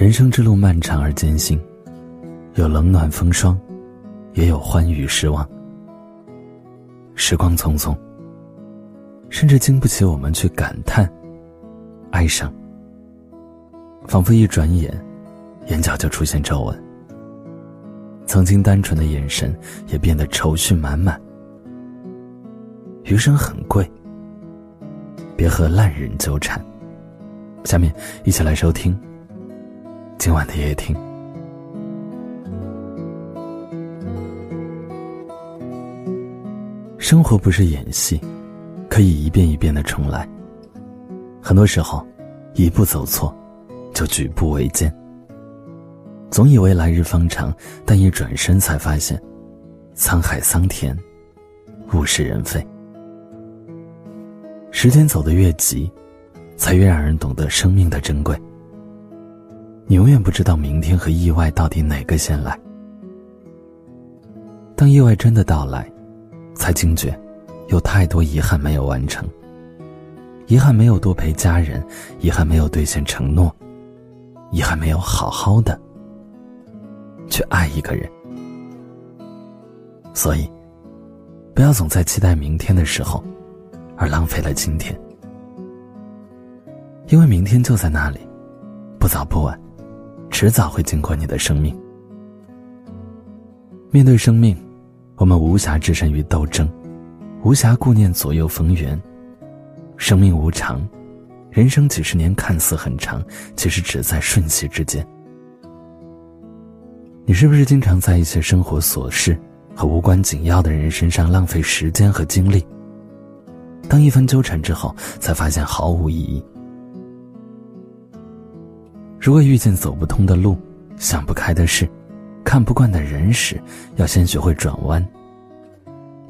人生之路漫长而艰辛，有冷暖风霜，也有欢愉失望。时光匆匆，甚至经不起我们去感叹、哀伤。仿佛一转眼，眼角就出现皱纹。曾经单纯的眼神也变得愁绪满满。余生很贵，别和烂人纠缠。下面一起来收听今晚的夜听。生活不是演戏，可以一遍一遍的重来。很多时候，一步走错，就举步维艰。总以为来日方长，但一转身才发现，沧海桑田，物是人非。时间走得越急，才越让人懂得生命的珍贵。你永远不知道明天和意外到底哪个先来。当意外真的到来，才惊觉，有太多遗憾没有完成。遗憾没有多陪家人，遗憾没有兑现承诺，遗憾没有好好的去爱一个人。所以，不要总在期待明天的时候，而浪费了今天。因为明天就在那里，不早不晚，迟早会经过你的生命。面对生命。我们无暇置身于斗争，无暇顾念左右逢源。生命无常，人生几十年看似很长，其实只在瞬息之间。你是不是经常在一些生活琐事和无关紧要的人身上浪费时间和精力？当一番纠缠之后，才发现毫无意义。如果遇见走不通的路，想不开的事。看不惯的人时，要先学会转弯。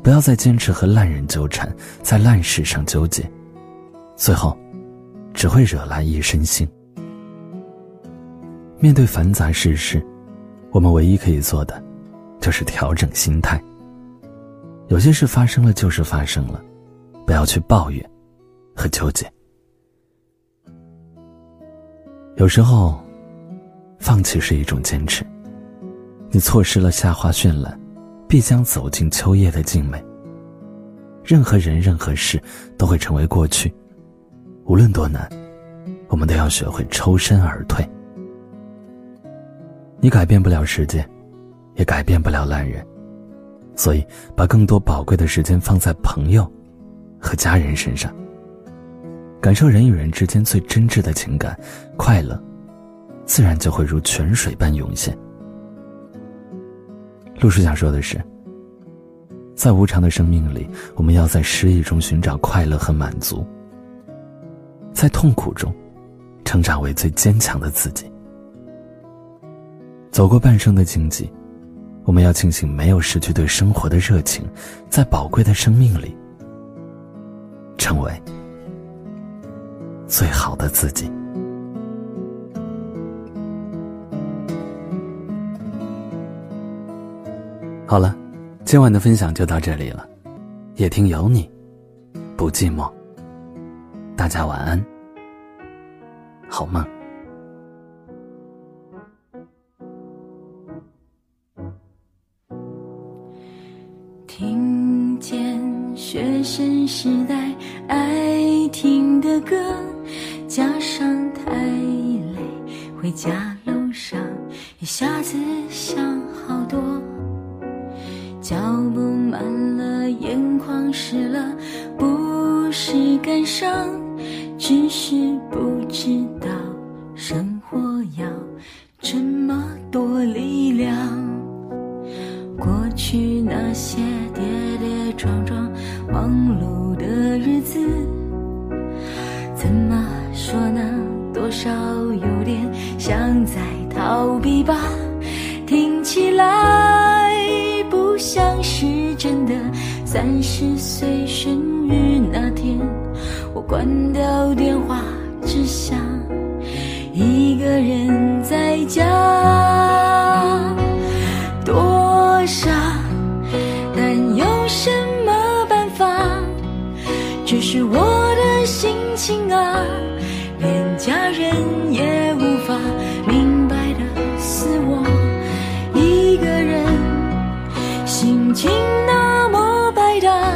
不要再坚持和烂人纠缠，在烂事上纠结，最后只会惹来一身腥。面对繁杂世事，我们唯一可以做的，就是调整心态。有些事发生了就是发生了，不要去抱怨和纠结。有时候，放弃是一种坚持。你错失了夏花绚烂，必将走进秋叶的静美。任何人、任何事都会成为过去，无论多难，我们都要学会抽身而退。你改变不了世界，也改变不了烂人，所以把更多宝贵的时间放在朋友和家人身上，感受人与人之间最真挚的情感，快乐自然就会如泉水般涌现。陆叔想说的是，在无常的生命里，我们要在失意中寻找快乐和满足，在痛苦中成长为最坚强的自己。走过半生的荆棘，我们要庆幸没有失去对生活的热情，在宝贵的生命里，成为最好的自己。好了，今晚的分享就到这里了。夜听有你，不寂寞。大家晚安，好梦。听见学生时代爱听的歌，加上太累，回家路上一下子想好多。脚步慢了，眼眶湿了，不是感伤，只是不知道生活要这么多力量。过去那些跌跌撞撞、忙碌的日子，多少有点像在逃避吧，听起来不。像是真的，三十岁生日那天，我关掉电话，只想一个人在家。多傻，但有什么办法？这是我的心情啊，连家人也无法明白的是我一个人心情那么百搭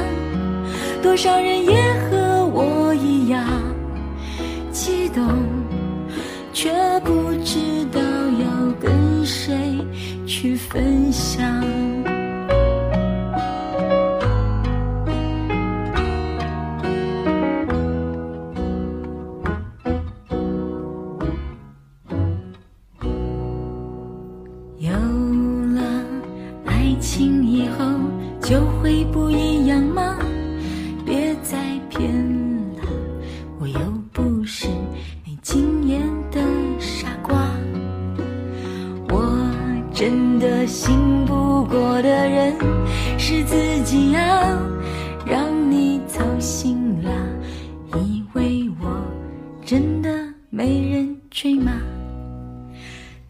多少人也和我一样激动却不知道要跟谁去分享人追吗？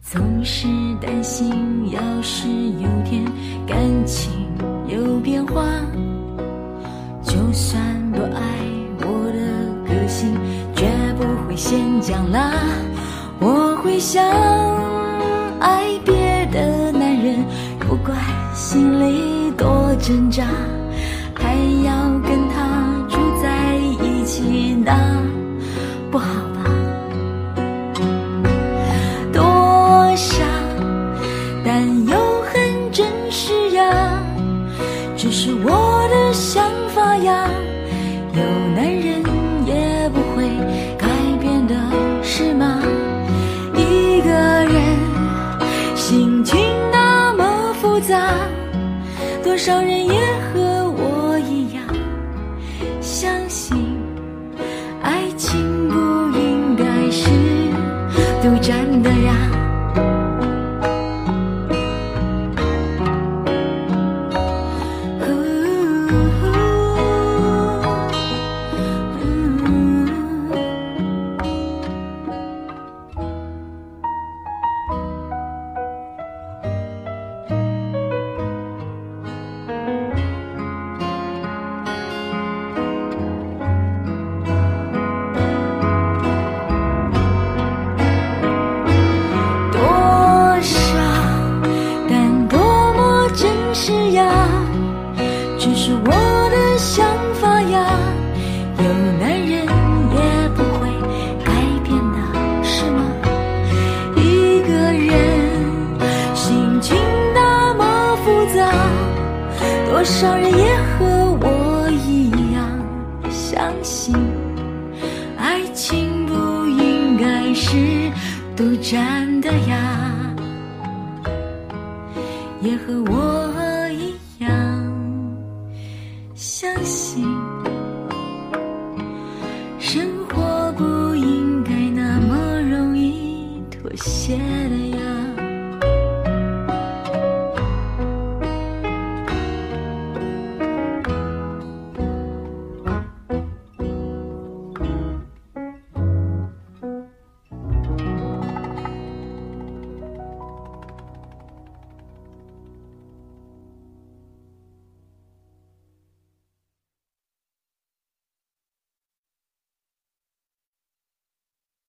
总是担心，要是有天感情有变化，就算不爱我的个性，绝不会先讲啦。我会想爱别的男人，不管心里多挣扎，还要跟他住在一起，那不好是我的想法呀。有男人也不会改变的，是吗？一个人心情那么复杂，多少人也和我一样，相信爱情不应该是独占的呀。心爱情不应该是独占的呀。也和我一样相信生活不应该那么容易妥协。